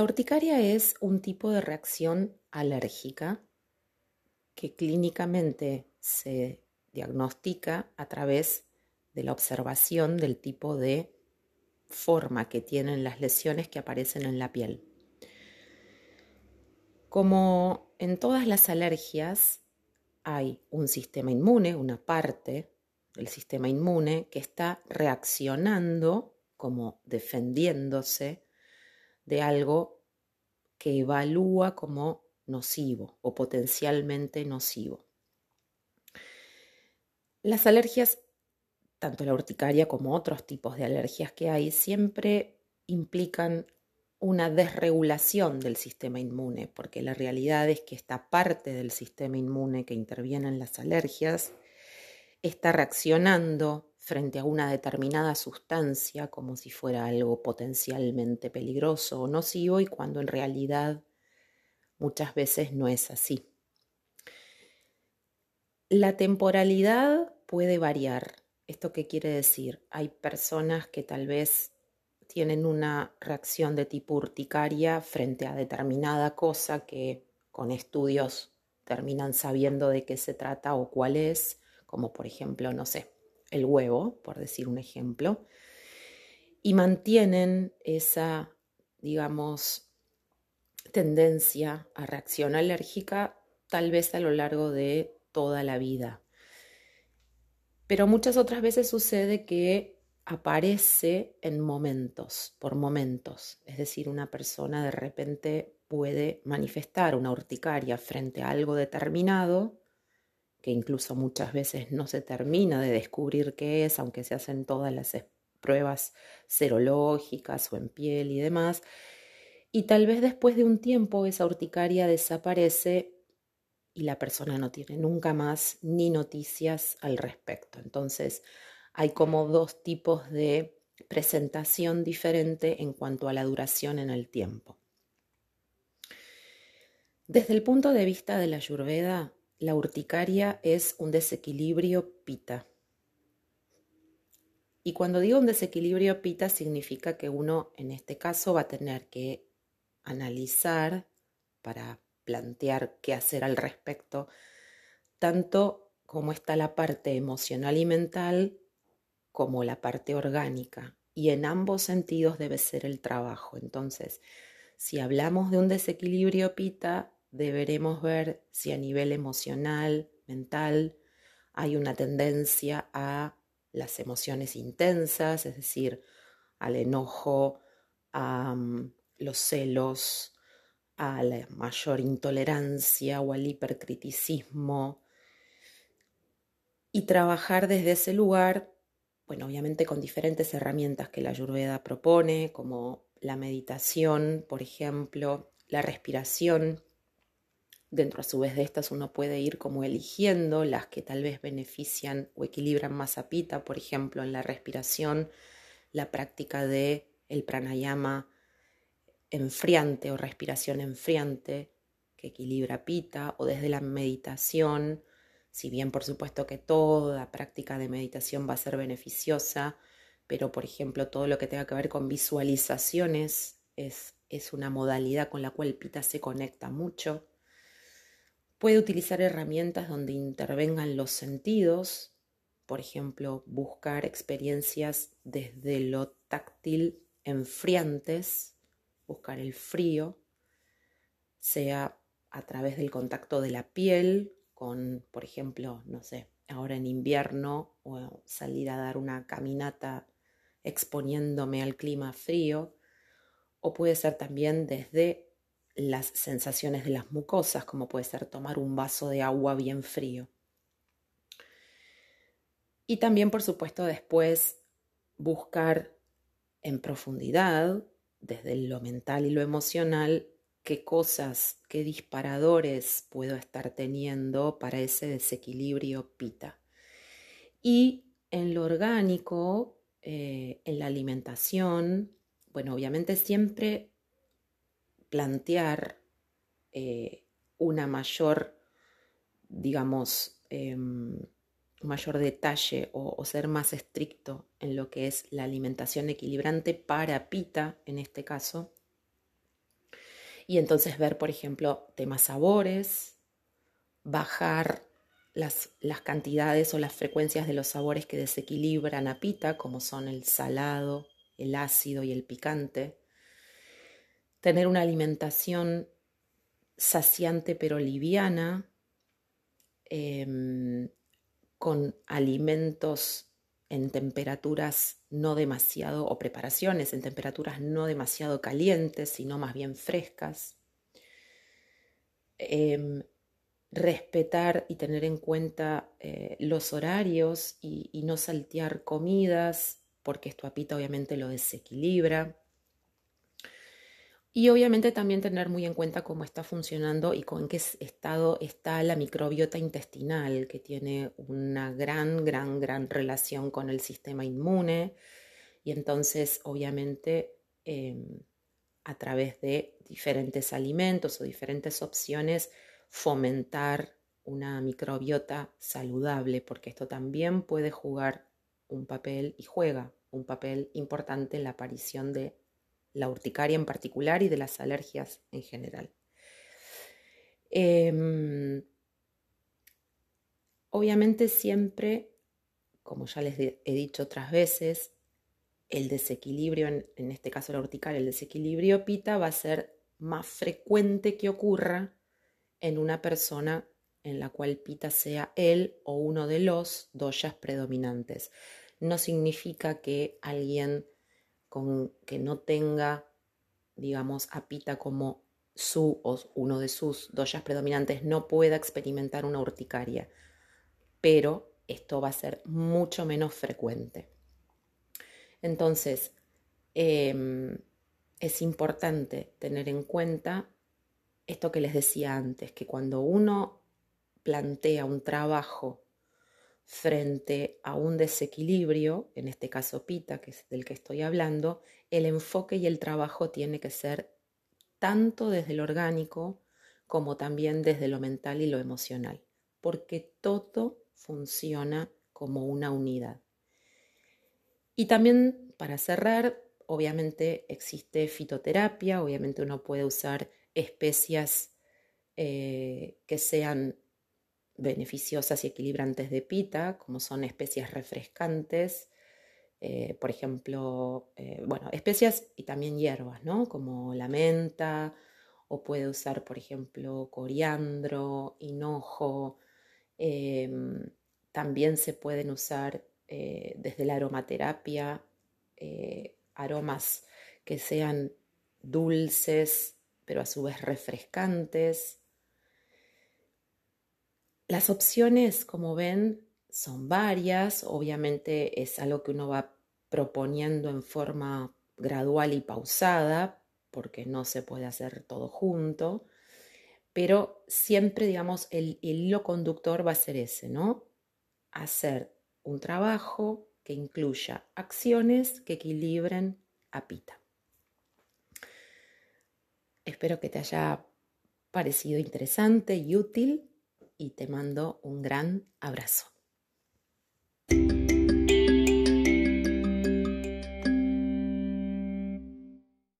La urticaria es un tipo de reacción alérgica que clínicamente se diagnostica a través de la observación del tipo de forma que tienen las lesiones que aparecen en la piel. Como en todas las alergias, hay un sistema inmune, una parte del sistema inmune que está reaccionando como defendiéndose de algo que evalúa como nocivo o potencialmente nocivo. Las alergias, tanto la urticaria como otros tipos de alergias que hay, siempre implican una desregulación del sistema inmune, porque la realidad es que esta parte del sistema inmune que interviene en las alergias está reaccionando frente a una determinada sustancia como si fuera algo potencialmente peligroso o nocivo y cuando en realidad muchas veces no es así. La temporalidad puede variar. ¿Esto qué quiere decir? Hay personas que tal vez tienen una reacción de tipo urticaria frente a determinada cosa que con estudios terminan sabiendo de qué se trata o cuál es, como por ejemplo, no sé, el huevo, por decir un ejemplo, y mantienen esa, digamos, tendencia a reacción alérgica tal vez a lo largo de toda la vida. Pero muchas otras veces sucede que aparece en momentos, por momentos. Es decir, una persona de repente puede manifestar una urticaria frente a algo determinado, que incluso muchas veces no se termina de descubrir qué es, aunque se hacen todas las pruebas serológicas o en piel y demás. Y tal vez después de un tiempo esa urticaria desaparece y la persona no tiene nunca más ni noticias al respecto. Entonces, hay como dos tipos de presentación diferente en cuanto a la duración en el tiempo. Desde el punto de vista de la Ayurveda, la urticaria es un desequilibrio pita. Y cuando digo un desequilibrio pita significa que uno en este caso va a tener que analizar para plantear qué hacer al respecto, tanto como está la parte emocional y mental como la parte orgánica. Y en ambos sentidos debe ser el trabajo. Entonces, si hablamos de un desequilibrio pita, deberemos ver si a nivel emocional, mental, hay una tendencia a las emociones intensas, es decir, al enojo, a mm, los celos, a la mayor intolerancia o al hipercriticismo y trabajar desde ese lugar, bueno, obviamente con diferentes herramientas que la Ayurveda propone, como la meditación, por ejemplo, la respiración. Dentro a su vez de estas uno puede ir como eligiendo las que tal vez benefician o equilibran más a pita, por ejemplo, en la respiración, la práctica de el pranayama enfriante o respiración enfriante que equilibra pita o desde la meditación, si bien por supuesto que toda práctica de meditación va a ser beneficiosa, pero por ejemplo todo lo que tenga que ver con visualizaciones es, es una modalidad con la cual pita se conecta mucho. Puede utilizar herramientas donde intervengan los sentidos, por ejemplo, buscar experiencias desde lo táctil enfriantes buscar el frío, sea a través del contacto de la piel con, por ejemplo, no sé, ahora en invierno o salir a dar una caminata exponiéndome al clima frío, o puede ser también desde las sensaciones de las mucosas, como puede ser tomar un vaso de agua bien frío. Y también, por supuesto, después buscar en profundidad desde lo mental y lo emocional, qué cosas, qué disparadores puedo estar teniendo para ese desequilibrio pita. Y en lo orgánico, eh, en la alimentación, bueno, obviamente siempre plantear eh, una mayor, digamos, em, mayor detalle o, ser más estricto en lo que es la alimentación equilibrante para pita en este caso. Y entonces ver, por ejemplo, temas sabores, bajar las, las, cantidades o las frecuencias de los sabores que desequilibran a pita, como son el salado, el ácido y el picante. Tener una alimentación saciante pero liviana, em, con alimentos en temperaturas no demasiado, o preparaciones en temperaturas no demasiado calientes, sino más bien frescas. Em, respetar y tener en cuenta eh, los horarios y, y, no saltear comidas, porque esto apita obviamente lo desequilibra. Y obviamente también tener muy en cuenta cómo está funcionando y con qué estado está la microbiota intestinal, que tiene una gran, gran, gran relación con el sistema inmune. Y entonces, obviamente, em, a través de diferentes alimentos o diferentes opciones, fomentar una microbiota saludable, porque esto también puede jugar un papel y juega un papel importante en la aparición de la urticaria en particular y de las alergias en general. Em, obviamente siempre, como ya les he dicho otras veces, el desequilibrio, en, en este caso la urticaria, el desequilibrio pita va a ser más frecuente que ocurra en una persona en la cual pita sea él o uno de los doyas predominantes. No significa que alguien con, que no tenga, digamos, a pita como su o uno de sus doyas predominantes no pueda experimentar una urticaria, pero esto va a ser mucho menos frecuente. Entonces, em, es importante tener en cuenta esto que les decía antes, que cuando uno plantea un trabajo frente a un desequilibrio, en este caso pita, que es del que estoy hablando, el enfoque y el trabajo tiene que ser tanto desde lo orgánico como también desde lo mental y lo emocional, porque todo funciona como una unidad. Y también, para cerrar, obviamente existe fitoterapia, obviamente uno puede usar especias eh, que sean beneficiosas y equilibrantes de pita, como son especias refrescantes, eh, por ejemplo, eh, bueno, especias y también hierbas, ¿no? Como la menta, o puede usar, por ejemplo, coriandro, hinojo. Em, también se pueden usar eh, desde la aromaterapia aromas que sean dulces, pero a su vez refrescantes. Las opciones, como ven, son varias. Obviamente es algo que uno va proponiendo en forma gradual y pausada, porque no se puede hacer todo junto. Pero siempre, digamos, el, hilo conductor va a ser ese, ¿no? Hacer un trabajo que incluya acciones que equilibren a Pita. Espero que te haya parecido interesante y útil y te mando un gran abrazo.